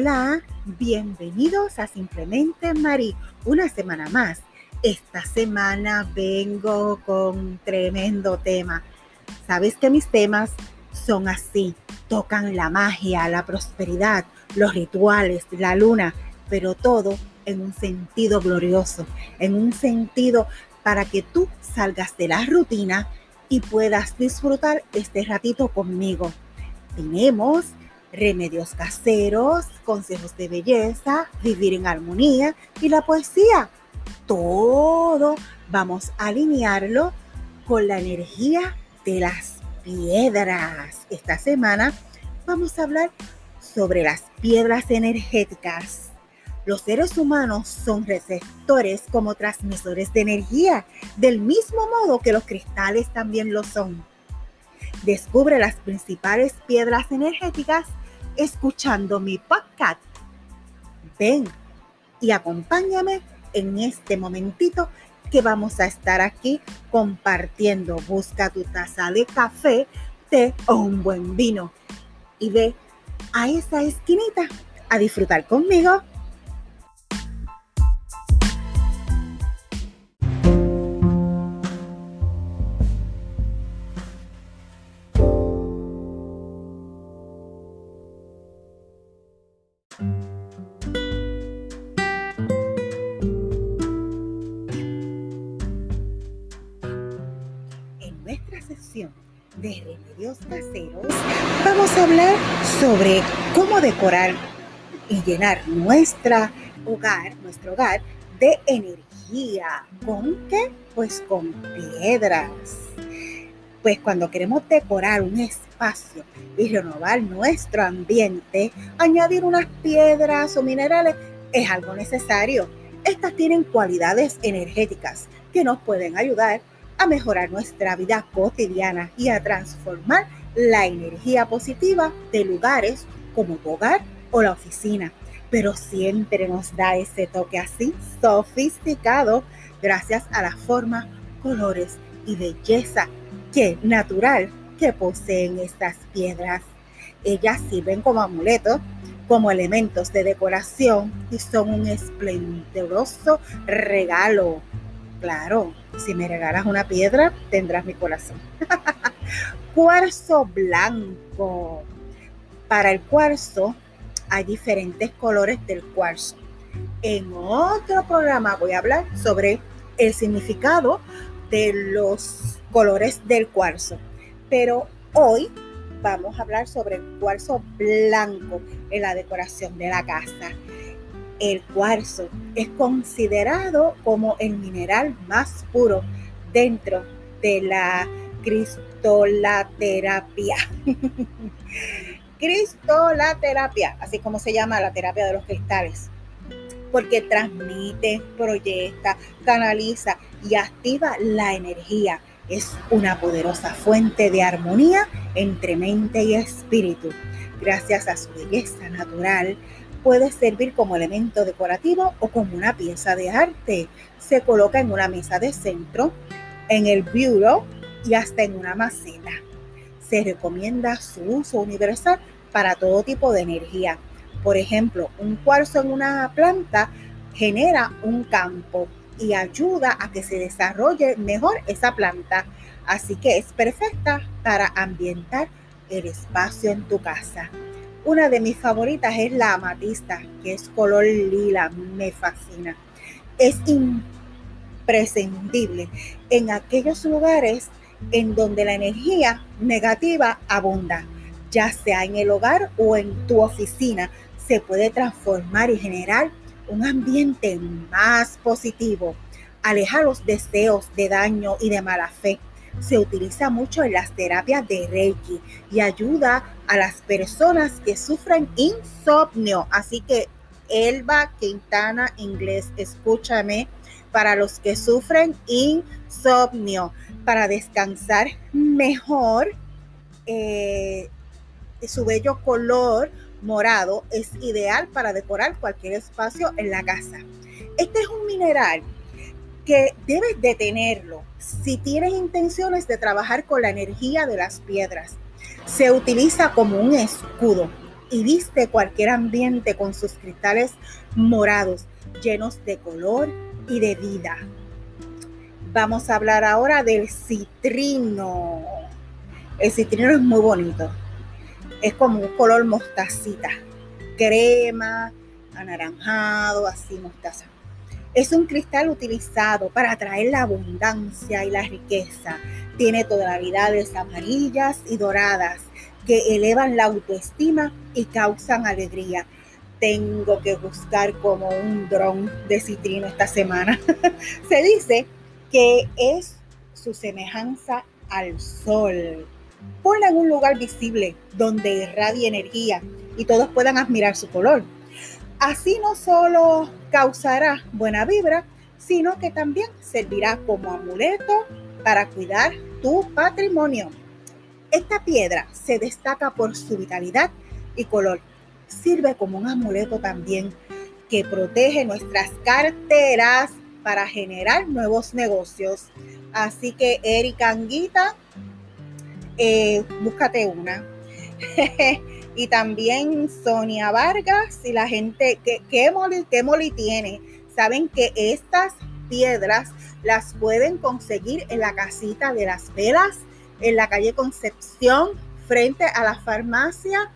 Hola, bienvenidos a Simplemente Mari, una semana más. Esta semana vengo con tremendo tema. Sabes que mis temas son así, tocan la magia, la prosperidad, los rituales, la luna, pero todo en un sentido glorioso, en un sentido para que tú salgas de la rutina y puedas disfrutar este ratito conmigo. Tenemos remedios caseros, consejos de belleza, vivir en armonía y la poesía. Todo vamos a alinearlo con la energía de las piedras. Esta semana vamos a hablar sobre las piedras energéticas. Los seres humanos son receptores como transmisores de energía, del mismo modo que los cristales también lo son. Descubre las principales piedras energéticas escuchando mi podcast. Ven y acompáñame en este momentito que vamos a estar aquí compartiendo. Busca tu taza de café, té o un buen vino y ve a esa esquinita a disfrutar conmigo vamos a hablar sobre cómo decorar y llenar nuestra hogar, nuestro hogar de energía. ¿Con qué? Pues con piedras. Pues cuando queremos decorar un espacio y renovar nuestro ambiente, añadir unas piedras o minerales es algo necesario. Estas tienen cualidades energéticas que nos pueden ayudar a mejorar nuestra vida cotidiana y a transformar la energía positiva de lugares como hogar o la oficina. Pero siempre nos da ese toque así sofisticado gracias a la forma, colores y belleza que natural que poseen estas piedras. Ellas sirven como amuletos, como elementos de decoración y son un esplendoroso regalo Claro, si me regalas una piedra, tendrás mi corazón. cuarzo blanco. Para el cuarzo hay diferentes colores del cuarzo. En otro programa voy a hablar sobre el significado de los colores del cuarzo. Pero hoy vamos a hablar sobre el cuarzo blanco en la decoración de la casa. El cuarzo es considerado como el mineral más puro dentro de la cristolaterapia. cristolaterapia, así como se llama la terapia de los cristales, porque transmite, proyecta, canaliza y activa la energía. Es una poderosa fuente de armonía entre mente y espíritu. Gracias a su belleza natural, puede servir como elemento decorativo o como una pieza de arte. Se coloca en una mesa de centro, en el bureau y hasta en una maceta. Se recomienda su uso universal para todo tipo de energía. Por ejemplo, un cuarzo en una planta genera un campo y ayuda a que se desarrolle mejor esa planta. Así que es perfecta para ambientar el espacio en tu casa. Una de mis favoritas es la amatista, que es color lila, me fascina. Es imprescindible en aquellos lugares en donde la energía negativa abunda, ya sea en el hogar o en tu oficina, se puede transformar y generar un ambiente más positivo. Aleja los deseos de daño y de mala fe se utiliza mucho en las terapias de Reiki y ayuda a las personas que sufren insomnio. Así que Elba Quintana Inglés, escúchame, para los que sufren insomnio, para descansar mejor, eh, su bello color morado es ideal para decorar cualquier espacio en la casa. Este es un mineral que debes de tenerlo si tienes intenciones de trabajar con la energía de las piedras. Se utiliza como un escudo y viste cualquier ambiente con sus cristales morados, llenos de color y de vida. Vamos a hablar ahora del citrino. El citrino es muy bonito. Es como un color mostacita, crema, anaranjado, así mostaza. Es un cristal utilizado para atraer la abundancia y la riqueza. Tiene tonalidades amarillas y doradas que elevan la autoestima y causan alegría. Tengo que buscar como un dron de citrino esta semana. Se dice que es su semejanza al sol. Ponla en un lugar visible donde irradie energía y todos puedan admirar su color. Así no solo causará buena vibra, sino que también servirá como amuleto para cuidar tu patrimonio. Esta piedra se destaca por su vitalidad y color. Sirve como un amuleto también que protege nuestras carteras para generar nuevos negocios. Así que Erika Anguita, eh, búscate una. y también Sonia Vargas y la gente que, que Moli, tiene, saben que estas piedras las pueden conseguir en la casita de las velas, en la calle Concepción, frente a la farmacia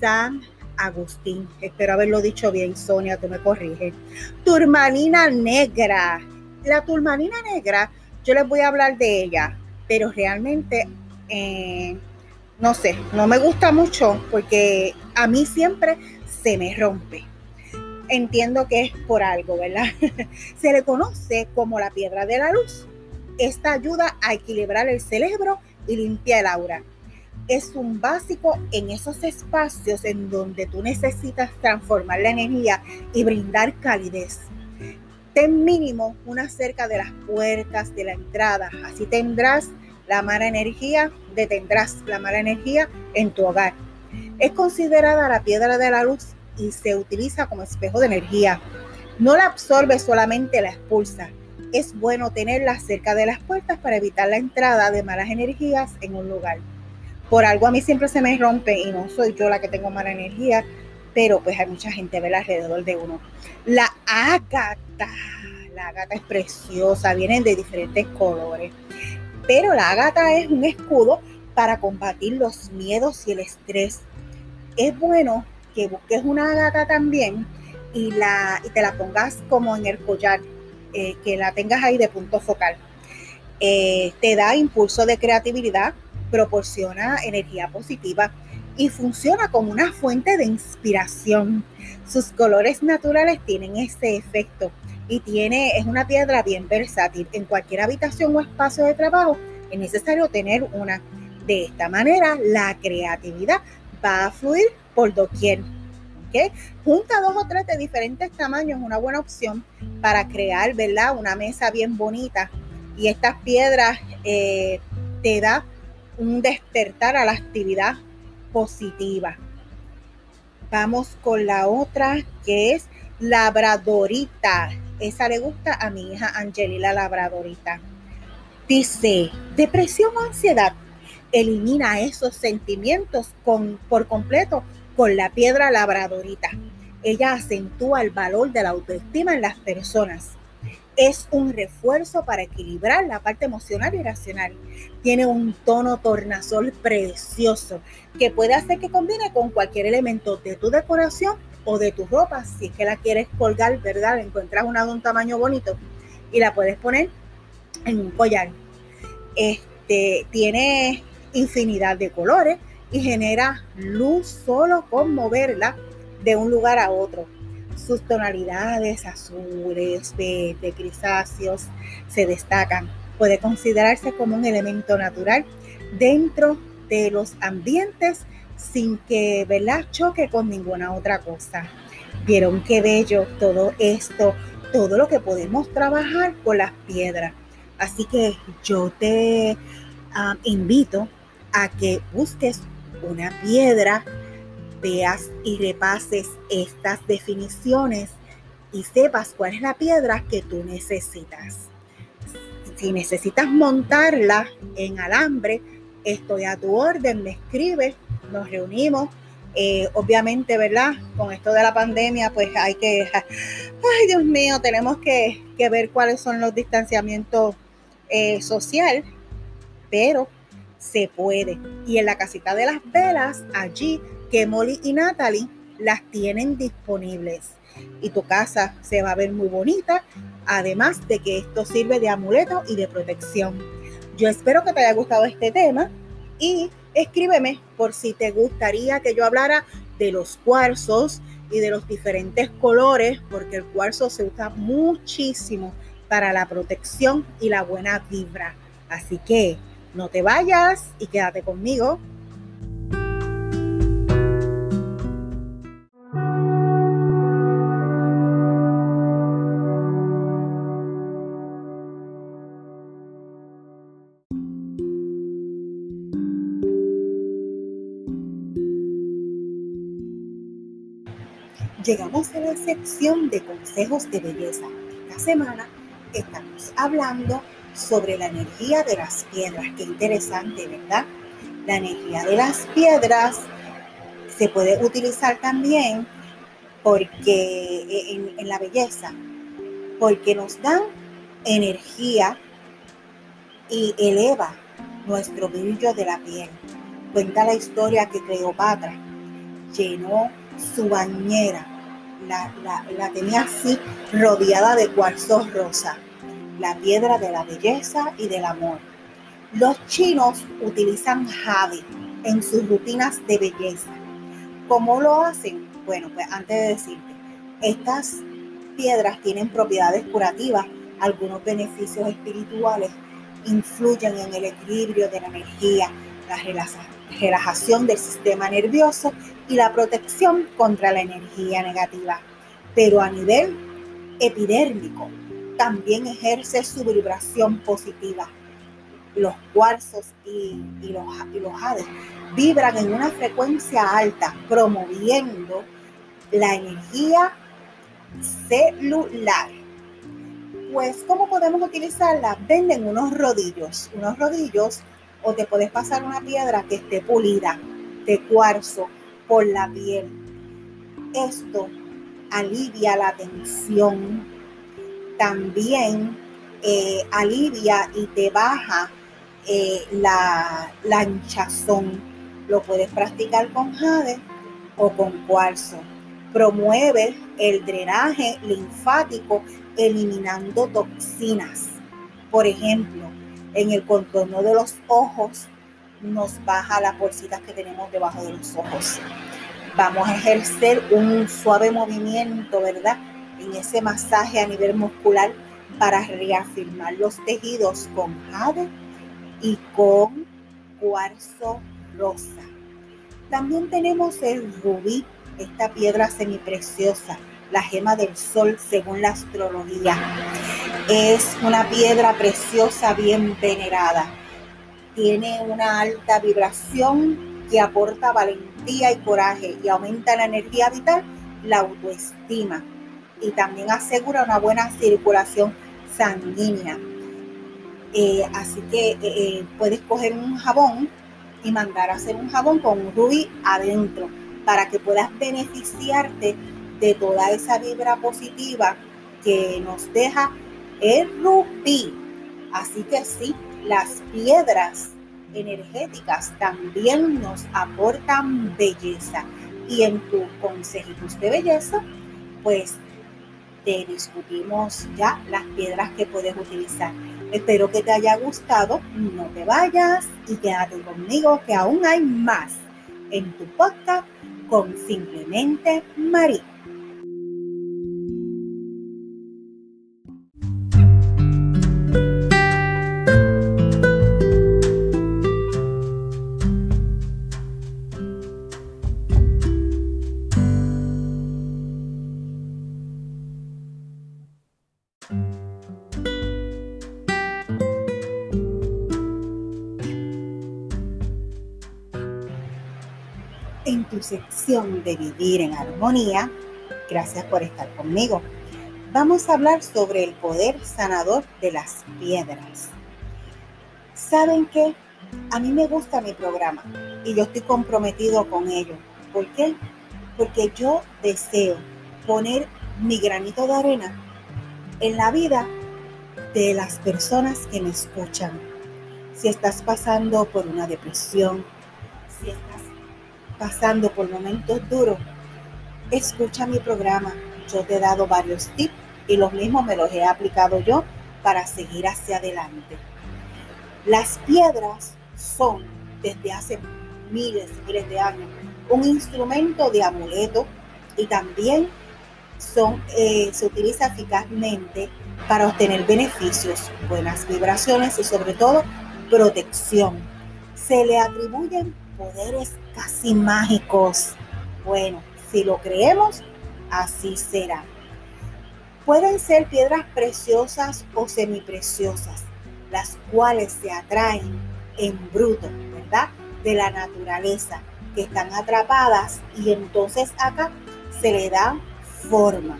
San Agustín. Espero haberlo dicho bien, Sonia, tú me corriges. Turmalina negra. La turmalina negra, yo les voy a hablar de ella, pero realmente, eh, no sé, no me gusta mucho porque a mí siempre se me rompe. Entiendo que es por algo, ¿verdad? se le conoce como la piedra de la luz. Esta ayuda a equilibrar el cerebro y limpia el aura es un básico en esos espacios en donde tú necesitas transformar la energía y brindar calidez. Ten mínimo una cerca de las puertas de la entrada, así tendrás la mala energía, detendrás la mala energía en tu hogar. Es considerada la piedra de la luz y se utiliza como espejo de energía. No la absorbe, solamente la expulsa. Es bueno tenerla cerca de las puertas para evitar la entrada de malas energías en un lugar por algo a mí siempre se me rompe y no soy yo la que tengo mala energía, pero pues hay mucha gente ¿ver? alrededor de uno. La ágata, la ágata es preciosa, vienen de diferentes colores, pero la ágata es un escudo para combatir los miedos y el estrés. Es bueno que busques una ágata también y, la, y te la pongas como en el collar, eh, que la tengas ahí de punto focal. Eh, te da impulso de creatividad, proporciona energía positiva y funciona como una fuente de inspiración. Sus colores naturales tienen ese efecto y tiene, es una piedra bien versátil. En cualquier habitación o espacio de trabajo es necesario tener una. De esta manera, la creatividad va a fluir por doquier. ¿Okay? Junta dos o tres de diferentes tamaños, una buena opción para crear, ¿verdad? Una mesa bien bonita. Y estas piedras eh, te da un despertar a la actividad positiva. Vamos con la otra que es labradorita. Esa le gusta a mi hija Angelina labradorita. Dice, depresión o ansiedad. Elimina esos sentimientos con, por completo con la piedra labradorita. Ella acentúa el valor de la autoestima en las personas es un refuerzo para equilibrar la parte emocional y racional. Tiene un tono tornasol precioso que puede hacer que combine con cualquier elemento de tu decoración o de tu ropa. Si es que la quieres colgar, ¿verdad? Encuentras una de un tamaño bonito y la puedes poner en un collar. Este tiene infinidad de colores y genera luz solo con moverla de un lugar a otro sus tonalidades azules, verde, grisáceos se destacan. Puede considerarse como un elemento natural dentro de los ambientes sin que ¿verdad? choque con ninguna otra cosa. Vieron qué bello todo esto, todo lo que podemos trabajar con las piedras. Así que yo te ah, invito a que busques una piedra veas y repases estas definiciones y sepas cuál es la piedra que tú necesitas. Si necesitas montarla en alambre, estoy a tu orden, me escribes, nos reunimos, Eh, obviamente, ¿verdad? Con esto de la pandemia, pues hay que, ay Dios mío, tenemos que, ver cuáles son los distanciamientos eh, social, pero se puede. Y en la casita de las velas, allí que Molly y Natalie las tienen disponibles. Y tu casa se va a ver muy bonita, además de que esto sirve de amuleto y de protección. Yo espero que te haya gustado este tema y escríbeme por si te gustaría que yo hablara de los cuarzos y de los diferentes colores, porque el cuarzo se usa muchísimo para la protección y la buena vibra. Así que no te vayas y quédate conmigo. Llegamos a la sección de consejos de belleza. Esta semana estamos hablando sobre la energía de las piedras. Qué interesante, ¿verdad? La energía de las piedras se puede utilizar también porque en, en la belleza, porque nos dan energía y eleva nuestro brillo de la piel. Cuenta la historia que Cleopatra llenó su bañera, la, la, tenía así rodeada de cuarzos rosa la piedra de la belleza y del amor. Los chinos utilizan jade en sus rutinas de belleza. ¿Cómo lo hacen? Bueno, pues antes de decirte, estas piedras tienen propiedades curativas, algunos beneficios espirituales, influyen en el equilibrio de la energía, la relajación del sistema nervioso y la protección contra la energía negativa. Pero a nivel epidérmico, también ejerce su vibración positiva. Los cuarzos y, los, y los jades vibran en una frecuencia alta, promoviendo la energía celular. Pues, ¿cómo podemos utilizarla? Venden unos rodillos, unos rodillos, o te puedes pasar una piedra que esté pulida de cuarzo por la piel. Esto alivia la tensión, también eh, alivia y te baja eh, la, la hinchazón. Lo puedes practicar con jade o con cuarzo. Promueve el drenaje linfático eliminando toxinas. Por ejemplo, en el contorno de los ojos nos baja las bolsitas que tenemos debajo de los ojos. Vamos a ejercer un suave movimiento, ¿verdad? en ese masaje a nivel muscular para reafirmar los tejidos con jade y con cuarzo rosa. También tenemos el rubí, esta piedra semipreciosa, la gema del sol según la astrología. Es una piedra preciosa bien venerada. Tiene una alta vibración que aporta valentía y coraje y aumenta la energía vital, la autoestima y también asegura una buena circulación sanguínea. Eh, así que eh, eh, puedes coger un jabón y mandar a hacer un jabón con un rubí adentro para que puedas beneficiarte de toda esa vibra positiva que nos deja el rubí. Así que sí, las piedras energéticas también nos aportan belleza. Y en tu consejitos de belleza, pues discutimos ya las piedras que puedes utilizar. Espero que te haya gustado, no te vayas y quédate conmigo que aún hay más en tu podcast con Simplemente María. De Vivir en Armonía. Gracias por estar conmigo. Vamos a hablar sobre el poder sanador de las piedras. ¿Saben qué? A mí me gusta mi programa y yo estoy comprometido con ello ¿Por qué? Porque yo deseo poner mi granito de arena en la vida de las personas que me escuchan. Si estás pasando por una depresión, si estás pasando por momentos duros, escucha mi programa. Yo te he dado varios tips y los mismos me los he aplicado yo para seguir hacia adelante. Las piedras son, desde hace miles y miles de años, un instrumento de amuleto y también son, eh, se utiliza eficazmente para obtener beneficios, buenas vibraciones y sobre todo protección. Se le atribuyen poderes casi mágicos. Bueno, si lo creemos, así será. Pueden ser piedras preciosas o semipreciosas, las cuales se atraen en bruto, ¿verdad? De la naturaleza, que están atrapadas y entonces acá se le da forma.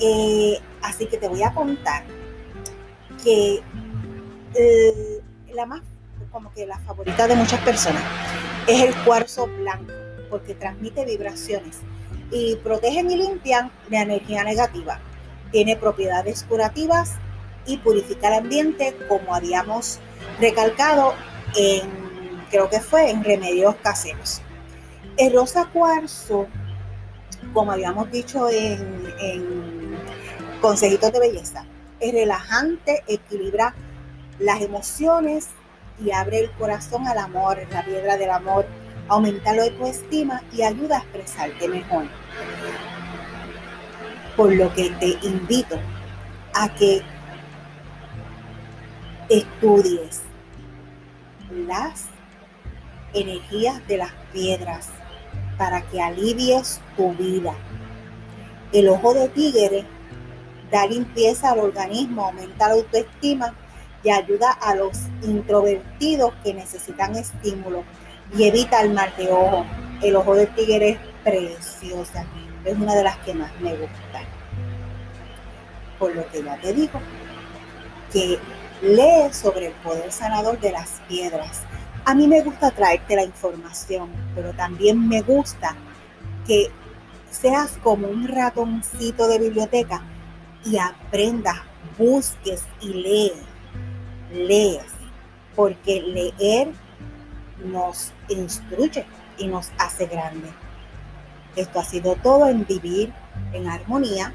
Eh, así que te voy a contar que eh, la más, como que la favorita de muchas personas es el cuarzo blanco, porque transmite vibraciones y protegen y limpian la energía negativa. Tiene propiedades curativas y purifica el ambiente, como habíamos recalcado en, creo que fue en remedios caseros. El rosa cuarzo como habíamos dicho en, Consejitos de Belleza, es relajante, equilibra las emociones y abre el corazón al amor, la piedra del amor, aumenta la autoestima y ayuda a expresarte mejor. Por lo que te invito a que estudies las energías de las piedras, para que alivies tu vida. El ojo de tigre da limpieza al organismo, aumenta la autoestima y ayuda a los introvertidos que necesitan estímulo y evita el mal de ojo. El ojo de tigre es preciosa, es una de las que más me gusta. Por lo que ya te digo, que lee sobre el poder sanador de las piedras a mí me gusta traerte la información, pero también me gusta que seas como un ratoncito de biblioteca y aprendas, busques y lees. Lees, porque leer nos instruye y nos hace grande. Esto ha sido todo en vivir en armonía.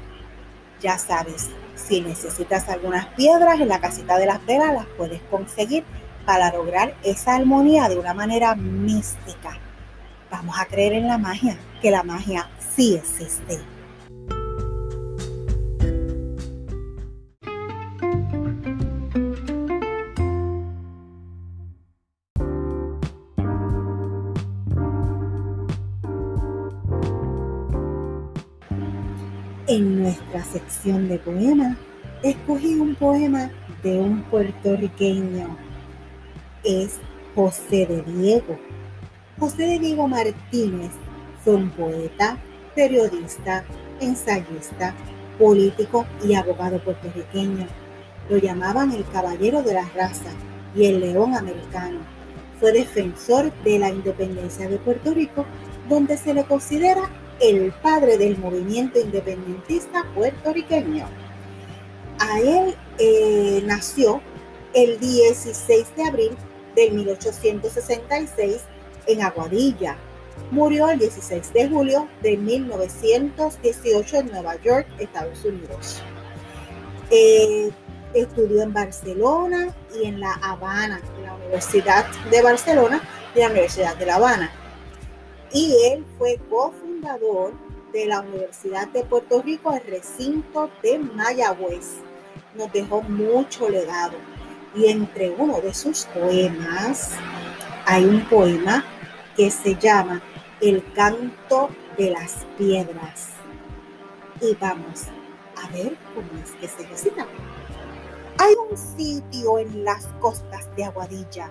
Ya sabes, si necesitas algunas piedras en la casita de las velas, las puedes conseguir para lograr esa armonía de una manera mística. Vamos a creer en la magia, que la magia sí existe. De poemas, escogí un poema de un puertorriqueño es José de Diego. José de Diego Martínez fue un poeta, periodista, ensayista, político y abogado puertorriqueño. Lo llamaban el caballero de la raza y el león americano. Fue defensor de la independencia de Puerto Rico, donde se le considera el padre del movimiento independentista puertorriqueño. A él eh, nació el 16 de abril del 1866 en Aguadilla. Murió el 16 de julio de 1918 en Nueva York, Estados Unidos. Eh, estudió en Barcelona y en La Habana, en la Universidad de Barcelona y la Universidad de La Habana. Y él fue cofundador de la Universidad de Puerto Rico, el recinto de Mayagüez. Nos dejó mucho legado y entre uno de sus poemas hay un poema que se llama El canto de las piedras. Y vamos a ver cómo es que se recita. Hay un sitio en las costas de Aguadilla,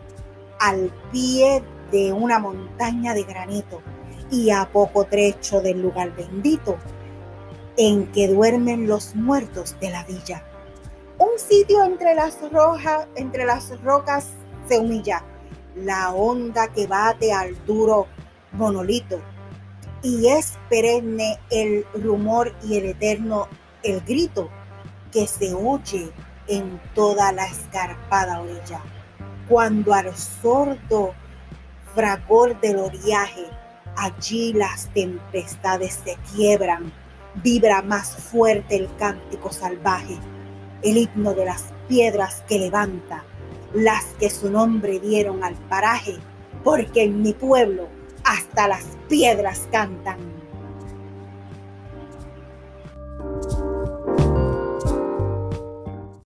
al pie de una montaña de granito y a poco trecho del lugar bendito, en que duermen los muertos de la villa un sitio entre las, rojas, entre las rocas se humilla. La onda que bate al duro monolito y es perenne el rumor y el eterno el grito que se oye en toda la escarpada orilla. Cuando al sordo fragor del oriaje, allí las tempestades se quiebran, vibra más fuerte el cántico salvaje, el himno de las piedras que levanta, las que su nombre dieron al paraje, porque en mi pueblo hasta las piedras cantan.